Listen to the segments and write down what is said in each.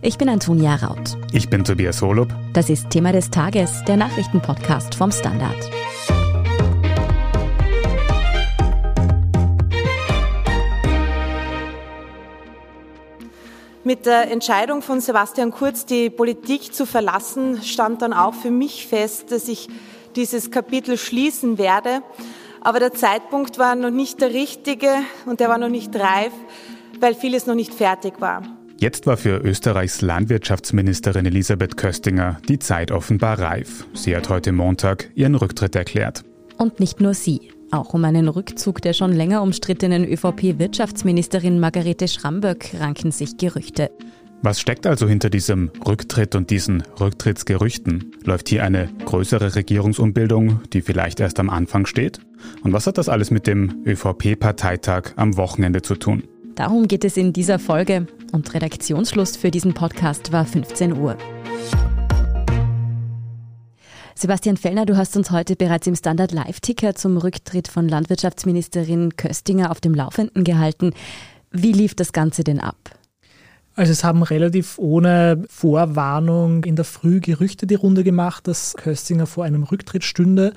Ich bin Antonia Raut. Ich bin Tobias Holub. Das ist Thema des Tages, der Nachrichtenpodcast vom Standard. Mit der Entscheidung von Sebastian Kurz, die Politik zu verlassen, stand dann auch für mich fest, dass ich dieses Kapitel schließen werde. Aber der Zeitpunkt war noch nicht der richtige und der war noch nicht reif, weil vieles noch nicht fertig war. Jetzt war für Österreichs Landwirtschaftsministerin Elisabeth Köstinger die Zeit offenbar reif. Sie hat heute Montag ihren Rücktritt erklärt. Und nicht nur sie. Auch um einen Rückzug der schon länger umstrittenen ÖVP-Wirtschaftsministerin Margarete Schramböck ranken sich Gerüchte. Was steckt also hinter diesem Rücktritt und diesen Rücktrittsgerüchten? Läuft hier eine größere Regierungsumbildung, die vielleicht erst am Anfang steht? Und was hat das alles mit dem ÖVP-Parteitag am Wochenende zu tun? Darum geht es in dieser Folge und Redaktionsschluss für diesen Podcast war 15 Uhr. Sebastian Fellner, du hast uns heute bereits im Standard Live-Ticker zum Rücktritt von Landwirtschaftsministerin Köstinger auf dem Laufenden gehalten. Wie lief das Ganze denn ab? Also es haben relativ ohne Vorwarnung in der Früh Gerüchte die Runde gemacht, dass Köstinger vor einem Rücktritt stünde.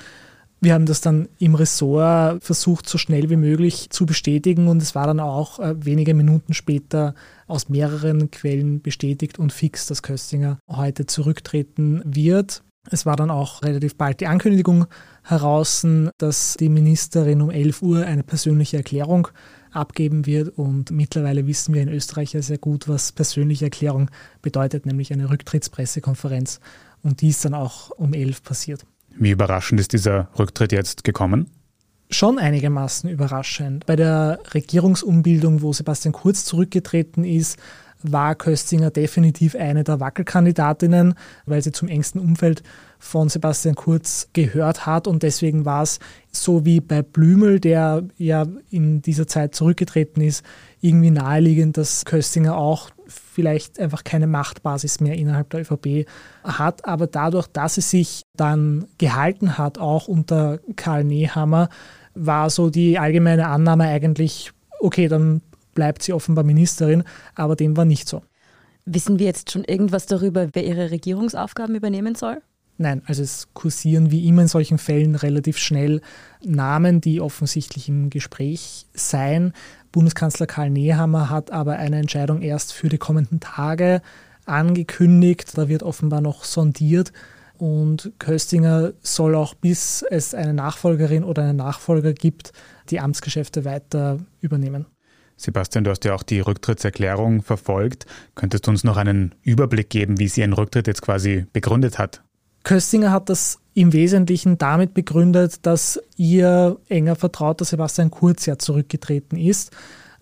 Wir haben das dann im Ressort versucht, so schnell wie möglich zu bestätigen und es war dann auch äh, wenige Minuten später aus mehreren Quellen bestätigt und fix, dass Köstinger heute zurücktreten wird. Es war dann auch relativ bald die Ankündigung heraus, dass die Ministerin um 11 Uhr eine persönliche Erklärung abgeben wird. Und mittlerweile wissen wir in Österreich ja sehr gut, was persönliche Erklärung bedeutet, nämlich eine Rücktrittspressekonferenz. Und die ist dann auch um 11 passiert. Wie überraschend ist dieser Rücktritt jetzt gekommen? Schon einigermaßen überraschend. Bei der Regierungsumbildung, wo Sebastian Kurz zurückgetreten ist, war Köstinger definitiv eine der Wackelkandidatinnen, weil sie zum engsten Umfeld von Sebastian Kurz gehört hat. Und deswegen war es so wie bei Blümel, der ja in dieser Zeit zurückgetreten ist, irgendwie naheliegend, dass Köstinger auch vielleicht einfach keine Machtbasis mehr innerhalb der ÖVP hat. Aber dadurch, dass sie sich dann gehalten hat, auch unter Karl Nehammer, war so die allgemeine Annahme eigentlich, okay, dann bleibt sie offenbar Ministerin, aber dem war nicht so. Wissen wir jetzt schon irgendwas darüber, wer ihre Regierungsaufgaben übernehmen soll? Nein, also es kursieren wie immer in solchen Fällen relativ schnell Namen, die offensichtlich im Gespräch seien. Bundeskanzler Karl Nehammer hat aber eine Entscheidung erst für die kommenden Tage angekündigt. Da wird offenbar noch sondiert. Und Köstinger soll auch, bis es eine Nachfolgerin oder einen Nachfolger gibt, die Amtsgeschäfte weiter übernehmen. Sebastian, du hast ja auch die Rücktrittserklärung verfolgt. Könntest du uns noch einen Überblick geben, wie sie ihren Rücktritt jetzt quasi begründet hat? Köstinger hat das im Wesentlichen damit begründet, dass ihr enger Vertrauter Sebastian Kurz ja zurückgetreten ist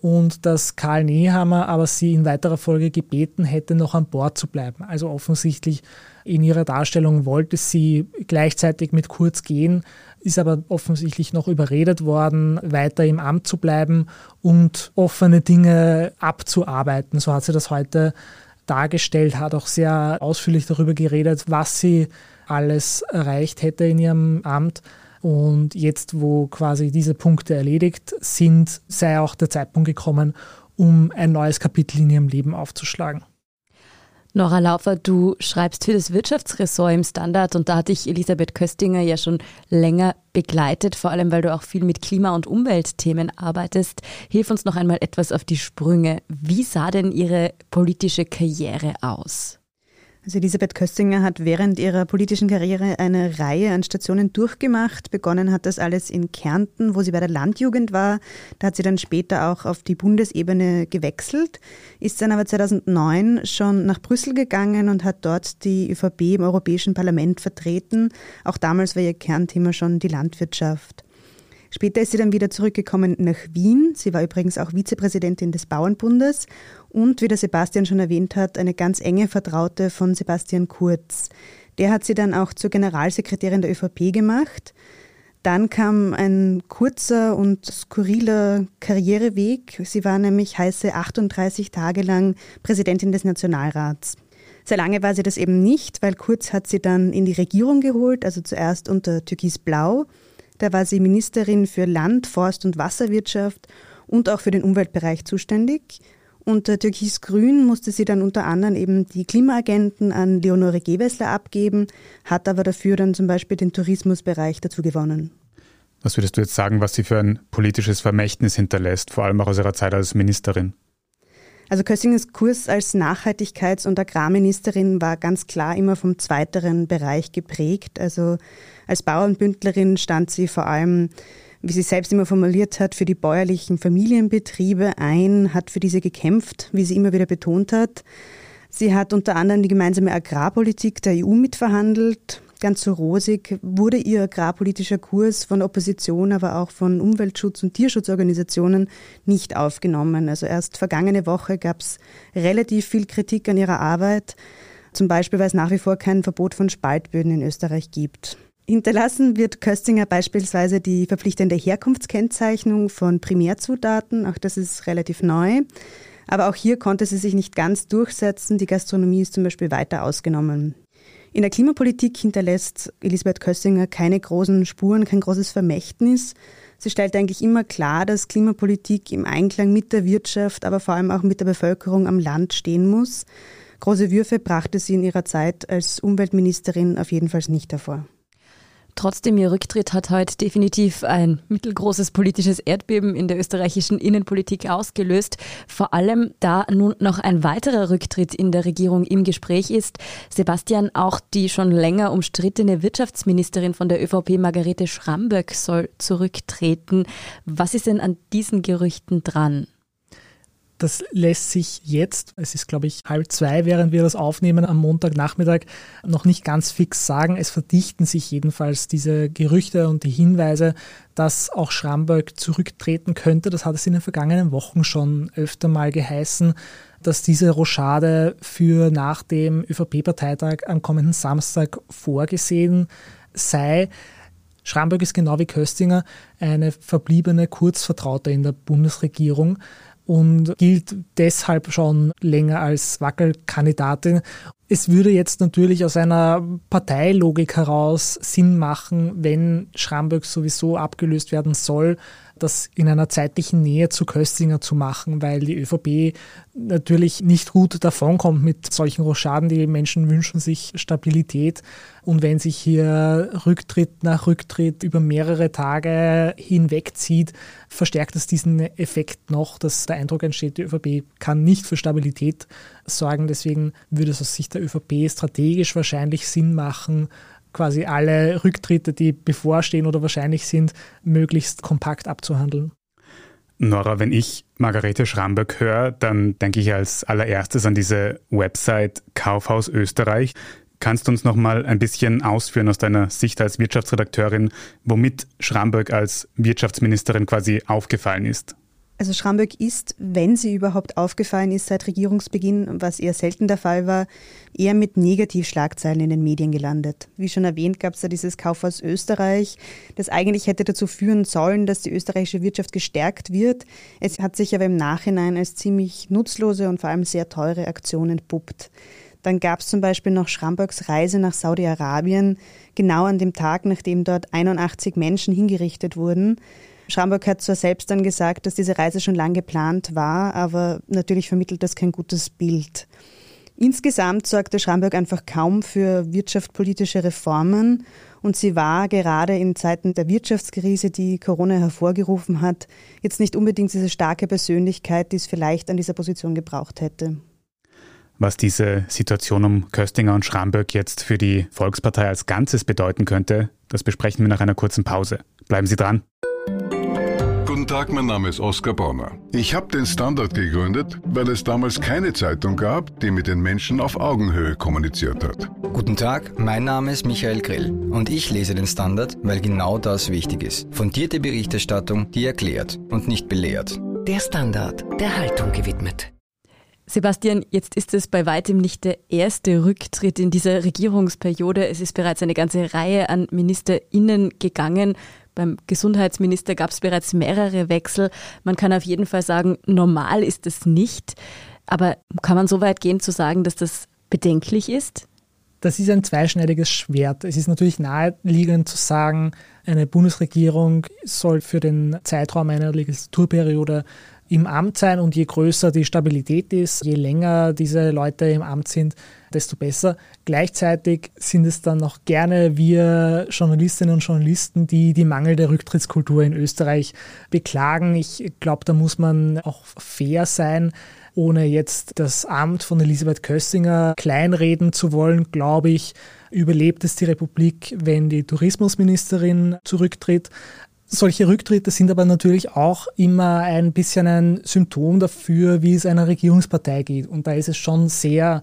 und dass Karl Nehammer aber sie in weiterer Folge gebeten hätte, noch an Bord zu bleiben. Also offensichtlich in ihrer Darstellung wollte sie gleichzeitig mit Kurz gehen, ist aber offensichtlich noch überredet worden, weiter im Amt zu bleiben und offene Dinge abzuarbeiten. So hat sie das heute dargestellt, hat auch sehr ausführlich darüber geredet, was sie alles erreicht hätte in ihrem Amt. Und jetzt, wo quasi diese Punkte erledigt sind, sei auch der Zeitpunkt gekommen, um ein neues Kapitel in ihrem Leben aufzuschlagen. Nora Laufer, du schreibst für das Wirtschaftsressort im Standard und da hatte ich Elisabeth Köstinger ja schon länger begleitet, vor allem weil du auch viel mit Klima- und Umweltthemen arbeitest. Hilf uns noch einmal etwas auf die Sprünge. Wie sah denn ihre politische Karriere aus? Also Elisabeth Köstinger hat während ihrer politischen Karriere eine Reihe an Stationen durchgemacht. Begonnen hat das alles in Kärnten, wo sie bei der Landjugend war. Da hat sie dann später auch auf die Bundesebene gewechselt, ist dann aber 2009 schon nach Brüssel gegangen und hat dort die ÖVP im Europäischen Parlament vertreten. Auch damals war ihr Kernthema schon die Landwirtschaft. Später ist sie dann wieder zurückgekommen nach Wien. Sie war übrigens auch Vizepräsidentin des Bauernbundes und, wie der Sebastian schon erwähnt hat, eine ganz enge Vertraute von Sebastian Kurz. Der hat sie dann auch zur Generalsekretärin der ÖVP gemacht. Dann kam ein kurzer und skurriler Karriereweg. Sie war nämlich heiße 38 Tage lang Präsidentin des Nationalrats. Sehr lange war sie das eben nicht, weil Kurz hat sie dann in die Regierung geholt, also zuerst unter Türkis Blau. Da war sie Ministerin für Land, Forst und Wasserwirtschaft und auch für den Umweltbereich zuständig. Unter Türkis-Grün musste sie dann unter anderem eben die Klimaagenten an Leonore Gewessler abgeben, hat aber dafür dann zum Beispiel den Tourismusbereich dazu gewonnen. Was würdest du jetzt sagen, was sie für ein politisches Vermächtnis hinterlässt, vor allem auch aus ihrer Zeit als Ministerin? Also Kössingers Kurs als Nachhaltigkeits- und Agrarministerin war ganz klar immer vom zweiteren Bereich geprägt. Also als Bauernbündlerin stand sie vor allem, wie sie selbst immer formuliert hat, für die bäuerlichen Familienbetriebe ein, hat für diese gekämpft, wie sie immer wieder betont hat. Sie hat unter anderem die gemeinsame Agrarpolitik der EU mitverhandelt, ganz so rosig wurde ihr agrarpolitischer Kurs von Opposition, aber auch von Umweltschutz- und Tierschutzorganisationen nicht aufgenommen. Also erst vergangene Woche gab es relativ viel Kritik an ihrer Arbeit, zum Beispiel weil es nach wie vor kein Verbot von Spaltböden in Österreich gibt. Hinterlassen wird Köstinger beispielsweise die verpflichtende Herkunftskennzeichnung von Primärzutaten, auch das ist relativ neu. Aber auch hier konnte sie sich nicht ganz durchsetzen. Die Gastronomie ist zum Beispiel weiter ausgenommen. In der Klimapolitik hinterlässt Elisabeth Kössinger keine großen Spuren, kein großes Vermächtnis. Sie stellt eigentlich immer klar, dass Klimapolitik im Einklang mit der Wirtschaft, aber vor allem auch mit der Bevölkerung am Land stehen muss. Große Würfe brachte sie in ihrer Zeit als Umweltministerin auf jeden Fall nicht hervor. Trotzdem, ihr Rücktritt hat heute definitiv ein mittelgroßes politisches Erdbeben in der österreichischen Innenpolitik ausgelöst. Vor allem, da nun noch ein weiterer Rücktritt in der Regierung im Gespräch ist. Sebastian, auch die schon länger umstrittene Wirtschaftsministerin von der ÖVP, Margarete Schramböck, soll zurücktreten. Was ist denn an diesen Gerüchten dran? Das lässt sich jetzt, es ist glaube ich halb zwei, während wir das aufnehmen am Montagnachmittag, noch nicht ganz fix sagen. Es verdichten sich jedenfalls diese Gerüchte und die Hinweise, dass auch Schramböck zurücktreten könnte. Das hat es in den vergangenen Wochen schon öfter mal geheißen, dass diese Rochade für nach dem ÖVP-Parteitag am kommenden Samstag vorgesehen sei. Schramböck ist genau wie Köstinger eine verbliebene Kurzvertraute in der Bundesregierung und gilt deshalb schon länger als Wackelkandidatin. Es würde jetzt natürlich aus einer Parteilogik heraus Sinn machen, wenn Schramböck sowieso abgelöst werden soll, das in einer zeitlichen Nähe zu Köstinger zu machen, weil die ÖVP natürlich nicht gut davonkommt mit solchen Rochaden. Die Menschen wünschen sich Stabilität. Und wenn sich hier Rücktritt nach Rücktritt über mehrere Tage hinwegzieht, verstärkt es diesen Effekt noch, dass der Eindruck entsteht, die ÖVP kann nicht für Stabilität sorgen. Deswegen würde es aus Sicht der ÖVP strategisch wahrscheinlich Sinn machen, quasi alle Rücktritte, die bevorstehen oder wahrscheinlich sind, möglichst kompakt abzuhandeln. Nora, wenn ich Margarete Schramböck höre, dann denke ich als allererstes an diese Website Kaufhaus Österreich. Kannst du uns noch mal ein bisschen ausführen aus deiner Sicht als Wirtschaftsredakteurin, womit Schramböck als Wirtschaftsministerin quasi aufgefallen ist? Also Schramböck ist, wenn sie überhaupt aufgefallen ist seit Regierungsbeginn, was eher selten der Fall war, eher mit Negativschlagzeilen in den Medien gelandet. Wie schon erwähnt, gab es da dieses Kaufhaus Österreich, das eigentlich hätte dazu führen sollen, dass die österreichische Wirtschaft gestärkt wird. Es hat sich aber im Nachhinein als ziemlich nutzlose und vor allem sehr teure Aktion entpuppt. Dann gab es zum Beispiel noch Schramböcks Reise nach Saudi-Arabien, genau an dem Tag, nachdem dort 81 Menschen hingerichtet wurden. Schamburg hat zwar selbst dann gesagt, dass diese Reise schon lang geplant war, aber natürlich vermittelt das kein gutes Bild. Insgesamt sorgte Schramberg einfach kaum für wirtschaftspolitische Reformen und sie war gerade in Zeiten der Wirtschaftskrise, die Corona hervorgerufen hat, jetzt nicht unbedingt diese starke Persönlichkeit, die es vielleicht an dieser Position gebraucht hätte. Was diese Situation um Köstinger und Schramböck jetzt für die Volkspartei als Ganzes bedeuten könnte, das besprechen wir nach einer kurzen Pause. Bleiben Sie dran. Tag, mein Name ist Oskar Bonner. Ich habe den Standard gegründet, weil es damals keine Zeitung gab, die mit den Menschen auf Augenhöhe kommuniziert hat. Guten Tag, mein Name ist Michael Grill und ich lese den Standard, weil genau das wichtig ist. Fundierte Berichterstattung, die erklärt und nicht belehrt. Der Standard, der Haltung gewidmet. Sebastian, jetzt ist es bei weitem nicht der erste Rücktritt in dieser Regierungsperiode. Es ist bereits eine ganze Reihe an MinisterInnen gegangen. Beim Gesundheitsminister gab es bereits mehrere Wechsel. Man kann auf jeden Fall sagen, normal ist es nicht. Aber kann man so weit gehen zu sagen, dass das bedenklich ist? Das ist ein zweischneidiges Schwert. Es ist natürlich naheliegend zu sagen, eine Bundesregierung soll für den Zeitraum einer Legislaturperiode im Amt sein und je größer die Stabilität ist, je länger diese Leute im Amt sind, desto besser. Gleichzeitig sind es dann noch gerne wir Journalistinnen und Journalisten, die die mangelnde Rücktrittskultur in Österreich beklagen. Ich glaube, da muss man auch fair sein. Ohne jetzt das Amt von Elisabeth Köstinger kleinreden zu wollen, glaube ich, überlebt es die Republik, wenn die Tourismusministerin zurücktritt. Solche Rücktritte sind aber natürlich auch immer ein bisschen ein Symptom dafür, wie es einer Regierungspartei geht. Und da ist es schon sehr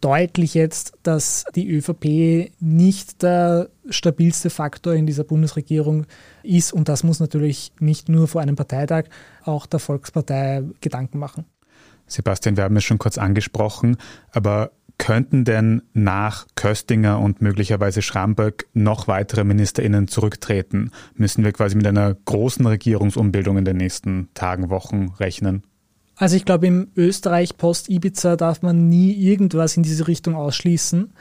deutlich jetzt, dass die ÖVP nicht der stabilste Faktor in dieser Bundesregierung ist. Und das muss natürlich nicht nur vor einem Parteitag auch der Volkspartei Gedanken machen. Sebastian, wir haben es schon kurz angesprochen, aber Könnten denn nach Köstinger und möglicherweise Schramböck noch weitere MinisterInnen zurücktreten? Müssen wir quasi mit einer großen Regierungsumbildung in den nächsten Tagen, Wochen rechnen? Also ich glaube, im Österreich post-Ibiza darf man nie irgendwas in diese Richtung ausschließen.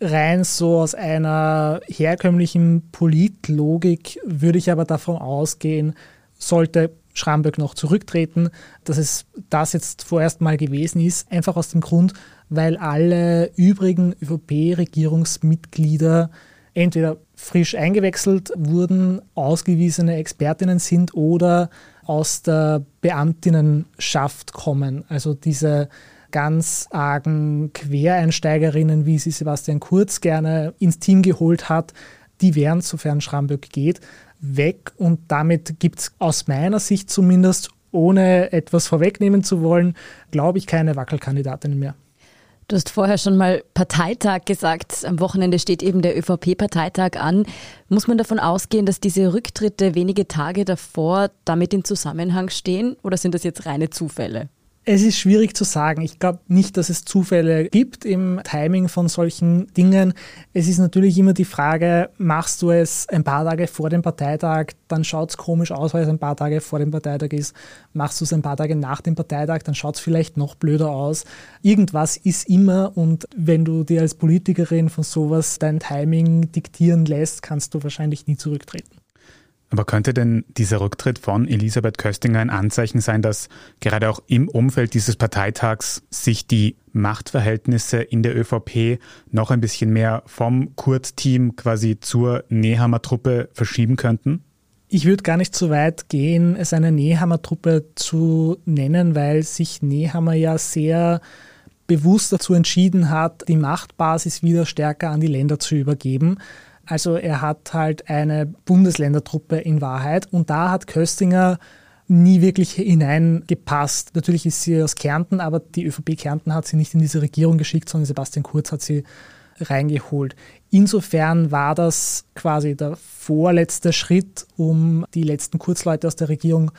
Rein so aus einer herkömmlichen Politlogik würde ich aber davon ausgehen, sollte Schramböck noch zurücktreten, dass es das jetzt vorerst mal gewesen ist, einfach aus dem Grund, weil alle übrigen ÖVP-Regierungsmitglieder entweder frisch eingewechselt wurden, ausgewiesene Expertinnen sind oder aus der Beamtinnenschaft kommen. Also diese ganz argen Quereinsteigerinnen, wie sie Sebastian Kurz gerne ins Team geholt hat, die wären, sofern Schramböck geht, weg. Und damit gibt es aus meiner Sicht zumindest, ohne etwas vorwegnehmen zu wollen, glaube ich, keine Wackelkandidatinnen mehr. Du hast vorher schon mal Parteitag gesagt. Am Wochenende steht eben der ÖVP-Parteitag an. Muss man davon ausgehen, dass diese Rücktritte wenige Tage davor damit in Zusammenhang stehen oder sind das jetzt reine Zufälle? Es ist schwierig zu sagen. Ich glaube nicht, dass es Zufälle gibt im Timing von solchen Dingen. Es ist natürlich immer die Frage, machst du es ein paar Tage vor dem Parteitag, dann schaut es komisch aus, weil es ein paar Tage vor dem Parteitag ist. Machst du es ein paar Tage nach dem Parteitag, dann schaut es vielleicht noch blöder aus. Irgendwas ist immer und wenn du dir als Politikerin von sowas dein Timing diktieren lässt, kannst du wahrscheinlich nie zurücktreten. Aber könnte denn dieser Rücktritt von Elisabeth Köstinger ein Anzeichen sein, dass gerade auch im Umfeld dieses Parteitags sich die Machtverhältnisse in der ÖVP noch ein bisschen mehr vom Kurz-Team quasi zur Nehammer Truppe verschieben könnten? Ich würde gar nicht so weit gehen, es eine Nehammer Truppe zu nennen, weil sich Nehammer ja sehr bewusst dazu entschieden hat, die Machtbasis wieder stärker an die Länder zu übergeben. Also er hat halt eine Bundesländertruppe in Wahrheit und da hat Köstinger nie wirklich hineingepasst. Natürlich ist sie aus Kärnten, aber die ÖVP Kärnten hat sie nicht in diese Regierung geschickt, sondern Sebastian Kurz hat sie reingeholt. Insofern war das quasi der vorletzte Schritt, um die letzten Kurzleute aus der Regierung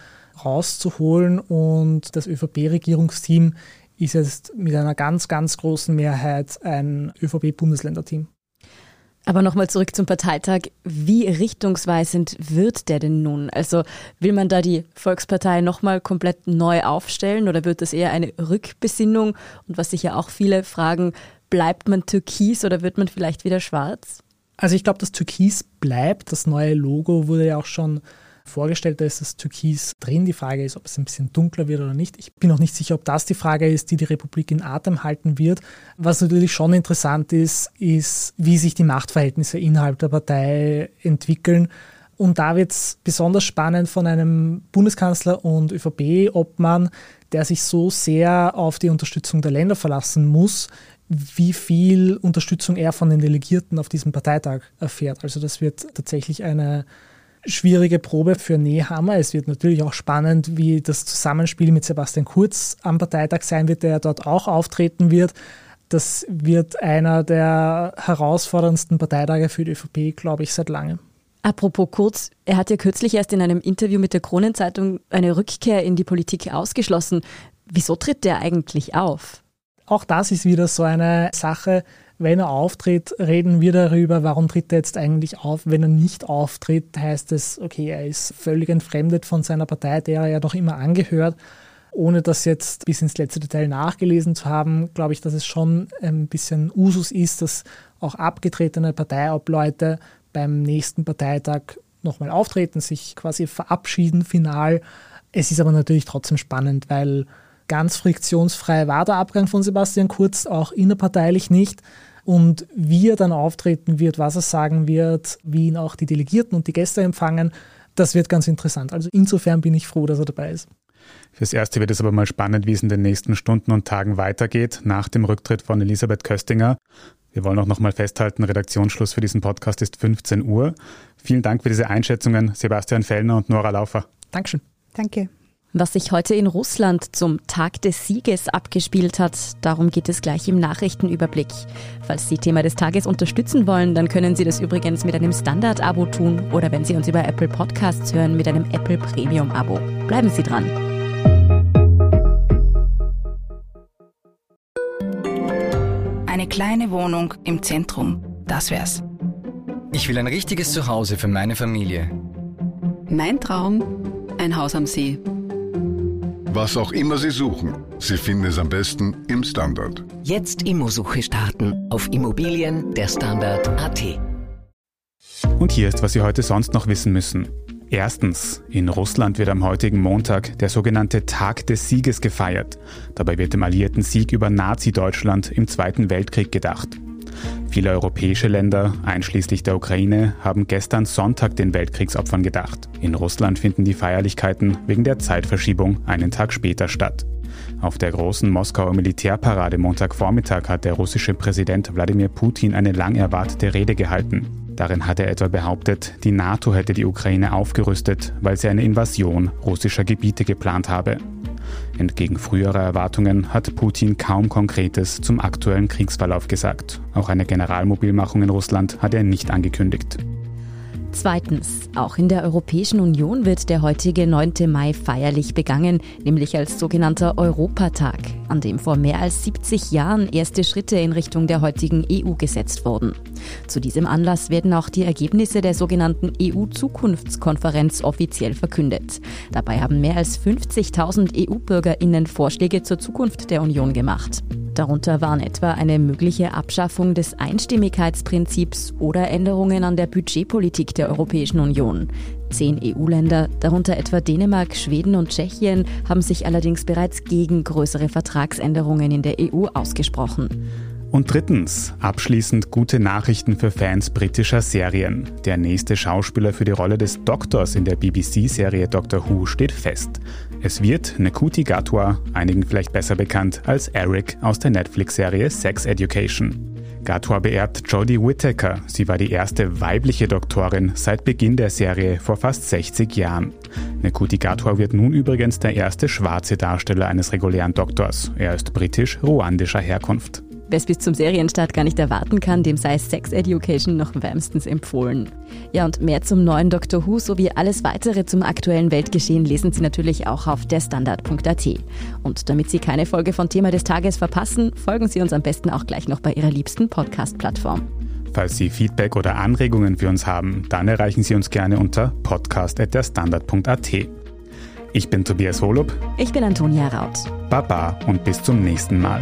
rauszuholen und das ÖVP-Regierungsteam ist jetzt mit einer ganz, ganz großen Mehrheit ein ÖVP-Bundesländerteam. Aber nochmal zurück zum Parteitag. Wie richtungsweisend wird der denn nun? Also will man da die Volkspartei nochmal komplett neu aufstellen oder wird das eher eine Rückbesinnung? Und was sich ja auch viele fragen, bleibt man türkis oder wird man vielleicht wieder schwarz? Also ich glaube, das Türkis bleibt. Das neue Logo wurde ja auch schon vorgestellt, da ist das Türkis drin. Die Frage ist, ob es ein bisschen dunkler wird oder nicht. Ich bin auch nicht sicher, ob das die Frage ist, die die Republik in Atem halten wird. Was natürlich schon interessant ist, ist, wie sich die Machtverhältnisse innerhalb der Partei entwickeln. Und da wird es besonders spannend von einem Bundeskanzler und ÖVP-Obmann, der sich so sehr auf die Unterstützung der Länder verlassen muss, wie viel Unterstützung er von den Delegierten auf diesem Parteitag erfährt. Also das wird tatsächlich eine schwierige Probe für Nehammer. Es wird natürlich auch spannend, wie das Zusammenspiel mit Sebastian Kurz am Parteitag sein wird, der dort auch auftreten wird. Das wird einer der herausforderndsten Parteitage für die ÖVP, glaube ich, seit langem. Apropos Kurz, er hat ja kürzlich erst in einem Interview mit der Kronenzeitung eine Rückkehr in die Politik ausgeschlossen. Wieso tritt der eigentlich auf? Auch das ist wieder so eine Sache, wenn er auftritt, reden wir darüber, warum tritt er jetzt eigentlich auf. Wenn er nicht auftritt, heißt es, okay, er ist völlig entfremdet von seiner Partei, der er ja noch immer angehört. Ohne das jetzt bis ins letzte Detail nachgelesen zu haben, glaube ich, dass es schon ein bisschen Usus ist, dass auch abgetretene Parteiobleute beim nächsten Parteitag nochmal auftreten, sich quasi verabschieden final Es ist aber natürlich trotzdem spannend, weil ganz friktionsfrei war der Abgang von Sebastian Kurz, auch innerparteilich nicht. Und wie er dann auftreten wird, was er sagen wird, wie ihn auch die Delegierten und die Gäste empfangen, das wird ganz interessant. Also insofern bin ich froh, dass er dabei ist. Fürs Erste wird es aber mal spannend, wie es in den nächsten Stunden und Tagen weitergeht, nach dem Rücktritt von Elisabeth Köstinger. Wir wollen auch nochmal festhalten, Redaktionsschluss für diesen Podcast ist 15 Uhr. Vielen Dank für diese Einschätzungen, Sebastian Fellner und Nora Laufer. Dankeschön. Danke. Was sich heute in Russland zum Tag des Sieges abgespielt hat, darum geht es gleich im Nachrichtenüberblick. Falls Sie Thema des Tages unterstützen wollen, dann können Sie das übrigens mit einem Standard-Abo tun oder wenn Sie uns über Apple Podcasts hören, mit einem Apple Premium-Abo. Bleiben Sie dran. Eine kleine Wohnung im Zentrum, das wär's. Ich will ein richtiges Zuhause für meine Familie. Mein Traum, ein Haus am See. Was auch immer Sie suchen, Sie finden es am besten im Standard. Jetzt Immosuche starten auf Immobilien der Standard.at. Und hier ist, was Sie heute sonst noch wissen müssen. Erstens, in Russland wird am heutigen Montag der sogenannte Tag des Sieges gefeiert. Dabei wird dem alliierten Sieg über Nazi-Deutschland im Zweiten Weltkrieg gedacht. Viele europäische Länder, einschließlich der Ukraine, haben gestern Sonntag den Weltkriegsopfern gedacht. In Russland finden die Feierlichkeiten wegen der Zeitverschiebung einen Tag später statt. Auf der großen Moskauer Militärparade Montagvormittag hat der russische Präsident Wladimir Putin eine lang erwartete Rede gehalten. Darin hat er etwa behauptet, die NATO hätte die Ukraine aufgerüstet, weil sie eine Invasion russischer Gebiete geplant habe. Entgegen früherer Erwartungen hat Putin kaum Konkretes zum aktuellen Kriegsverlauf gesagt. Auch eine Generalmobilmachung in Russland hat er nicht angekündigt. Zweitens, auch in der Europäischen Union wird der heutige 9. Mai feierlich begangen, nämlich als sogenannter Europatag, an dem vor mehr als 70 Jahren erste Schritte in Richtung der heutigen EU gesetzt wurden. Zu diesem Anlass werden auch die Ergebnisse der sogenannten EU-Zukunftskonferenz offiziell verkündet. Dabei haben mehr als 50.000 EU-Bürgerinnen Vorschläge zur Zukunft der Union gemacht. Darunter waren etwa eine mögliche Abschaffung des Einstimmigkeitsprinzips oder Änderungen an der Budgetpolitik der Europäischen Union. Zehn EU-Länder, darunter etwa Dänemark, Schweden und Tschechien, haben sich allerdings bereits gegen größere Vertragsänderungen in der EU ausgesprochen. Und drittens, abschließend gute Nachrichten für Fans britischer Serien. Der nächste Schauspieler für die Rolle des Doktors in der BBC-Serie Doctor Who steht fest. Es wird Nekuti Gatwa, einigen vielleicht besser bekannt als Eric aus der Netflix-Serie Sex Education. Gatwa beerbt Jodie Whittaker. Sie war die erste weibliche Doktorin seit Beginn der Serie vor fast 60 Jahren. Nekuti Gatwa wird nun übrigens der erste schwarze Darsteller eines regulären Doktors. Er ist britisch-ruandischer Herkunft. Wer es bis zum Serienstart gar nicht erwarten kann, dem sei Sex Education noch wärmstens empfohlen. Ja, und mehr zum neuen Doctor Who sowie alles weitere zum aktuellen Weltgeschehen lesen Sie natürlich auch auf derstandard.at. Und damit Sie keine Folge von Thema des Tages verpassen, folgen Sie uns am besten auch gleich noch bei Ihrer liebsten Podcast-Plattform. Falls Sie Feedback oder Anregungen für uns haben, dann erreichen Sie uns gerne unter podcast.derstandard.at. Ich bin Tobias Holub. Ich bin Antonia Raut. Baba und bis zum nächsten Mal.